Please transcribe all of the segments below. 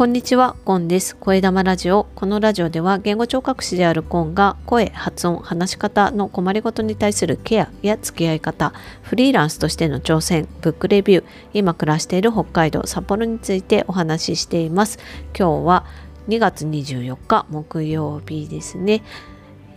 こんにちは、コンです。声玉ラジオ。このラジオでは言語聴覚士であるコンが声、発音、話し方の困りごとに対するケアや付き合い方、フリーランスとしての挑戦、ブックレビュー、今暮らしている北海道札幌についてお話ししています。今日は2月24日木曜日ですね。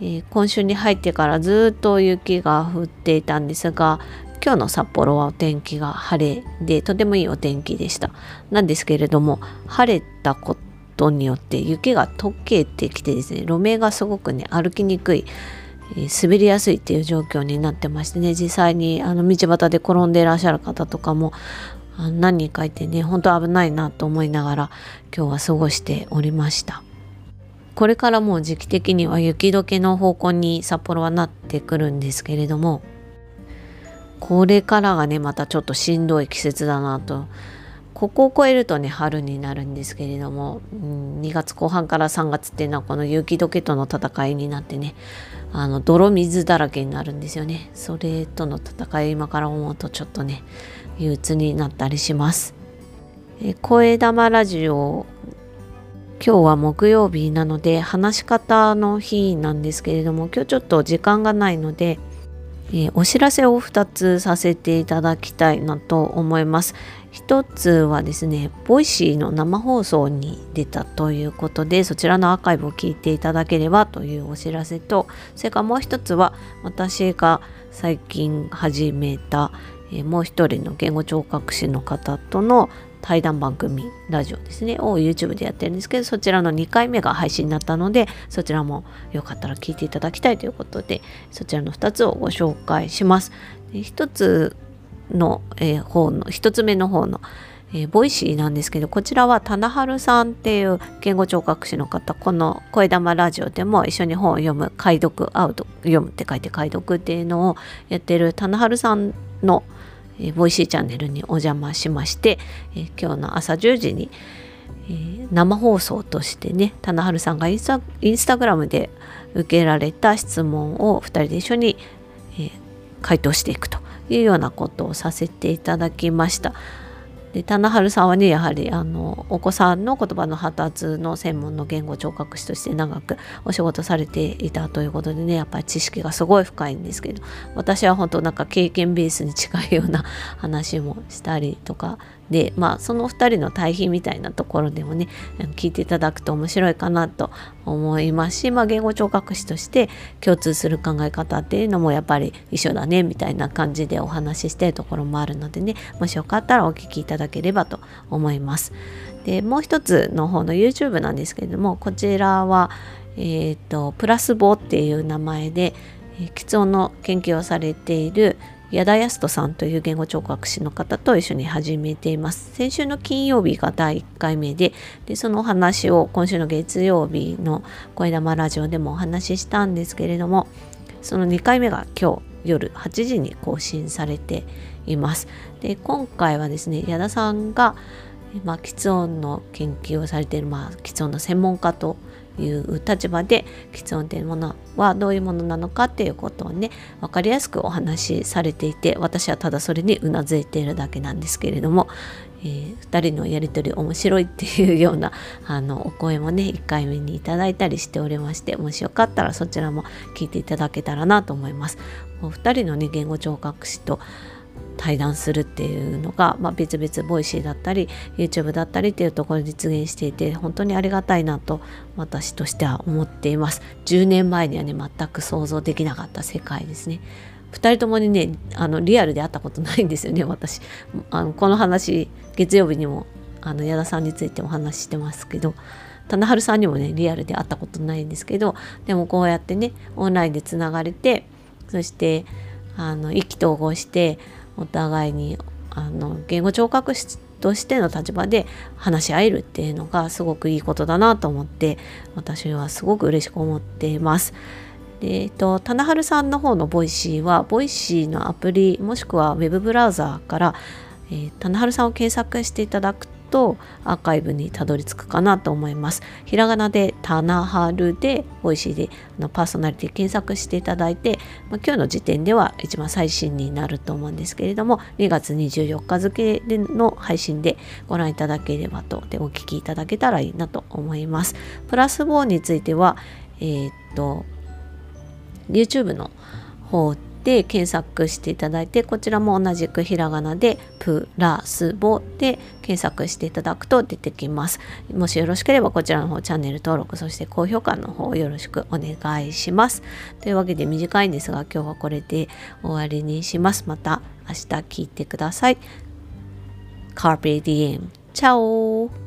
えー、今週に入ってからずっと雪が降っていたんですが今日の札幌はお天気が晴れでとてもいいお天気でした。なんですけれども晴れたことによって雪が溶けてきてですね路面がすごくね歩きにくい滑りやすいっていう状況になってましてね実際にあの道端で転んでいらっしゃる方とかも何人かいてね本当危ないなと思いながら今日は過ごしておりました。これからもう時期的には雪解けの方向に札幌はなってくるんですけれどもこれからがねまたちょっとしんどい季節だなと。ここを超えるとね春になるんですけれども、うん、2月後半から3月っていうのはこの雪解けとの戦いになってねあの泥水だらけになるんですよね。それとの戦い今から思うとちょっとね憂鬱になったりします。え声玉ラジオ今日は木曜日なので話し方の日なんですけれども今日ちょっと時間がないのでえー、お知らせを2つさせていただきたいなと思います。1つはですね、 Voicy の生放送に出たということで、そちらのアーカイブを聞いていただければというお知らせと、それからもう1つは私が最近始めた、えー、もう一人の言語聴覚士の方との対談番組ラジオですねを YouTube でやってるんですけどそちらの2回目が配信になったのでそちらもよかったら聞いていただきたいということでそちらの2つをご紹介します。で1つの、えー、方の1つ目の方のえー、 Voicy なんですけどこちらは棚春さんっていう言語聴覚士の方この「声玉ラジオ」でも一緒に本を読む会読会うと読むって書いて会読っていうのをやってる棚春さんのえー、 Voicy チャンネルにお邪魔しまして、えー、今日の朝10時に、えー、生放送としてね棚春さんがインスタインスタグラムで受けられた質問を2人で一緒に、え、回答していくというようなことをさせていただきました。で棚春さんはねやはりあのお子さんの言葉の発達の専門の言語聴覚士として長くお仕事されていたということでねやっぱり知識がすごい深いんですけど私は本当なんか経験ベースに近いような話もしたりとかでまあその2人の対比みたいなところでもね聞いていただくと面白いかなと思いますし、まあ、言語聴覚士として共通する考え方っていうのもやっぱり一緒だねみたいな感じでお話ししてるところもあるのでねもしよかったらお聞きいただければと思います。でもう一つの方の YouTube なんですけれどもこちらは、えーと、プラスボっていう名前で、えー、音の研究をされている矢田康人さんという言語聴覚士の方と一緒に始めています。先週の金曜日が第1回目で、でそのお話を今週の月曜日の声玉ラジオでもお話ししたんですけれども、その2回目が今日夜8時に更新されています。で今回はですね、矢田さんが、まあ、音の研究をされている、まあ、音の専門家という立場で吃音というものはどういうものなのかっていうことをね分かりやすくお話しされていて私はただそれにうなずいているだけなんですけれども、えー、2人のやり取り面白いっていうような あのお声もね1回目にいただいたりしておりましてもしよかったらそちらも聞いていただけたらなと思います。もう2人のね言語聴覚士と対談するっていうのが、まあ、別々 Voicy だったり YouTube だったりっていうところで実現していて本当にありがたいなと私としては思っています。10年前にはね全く想像できなかった世界ですね。2人ともにねあのリアルで会ったことないんですよね私。あのこの話月曜日にもあの矢田さんについてお話ししてますけど棚春さんにもねリアルで会ったことないんですけどでもこうやってねオンラインでつながれてそしてあの意気投合してお互いにあの言語聴覚士としての立場で話し合えるっていうのがすごくいいことだなと思って私はすごく嬉しく思っています。でえっと、棚春さんの方の Voicy は Voicy のアプリもしくはウェブブラウザーから、えー、棚春さんを検索していただくとアーカイブにたどり着くかなと思います。ひらがなで「たなはる」で「おいしいで」のパーソナリティ検索していただいて、まあ、今日の時点では一番最新になると思うんですけれども2月24日付での配信でご覧いただければとでお聞きいただけたらいいなと思います。プラス4についてはえー、っと YouTube の方で検索していただいてこちらも同じくひらがなでプラスボで検索していただくと出てきます。もしよろしければこちらの方チャンネル登録そして高評価の方よろしくお願いします。というわけで短いんですが今日はこれで終わりにします。また明日聞いてください。Carpe Diem チャオ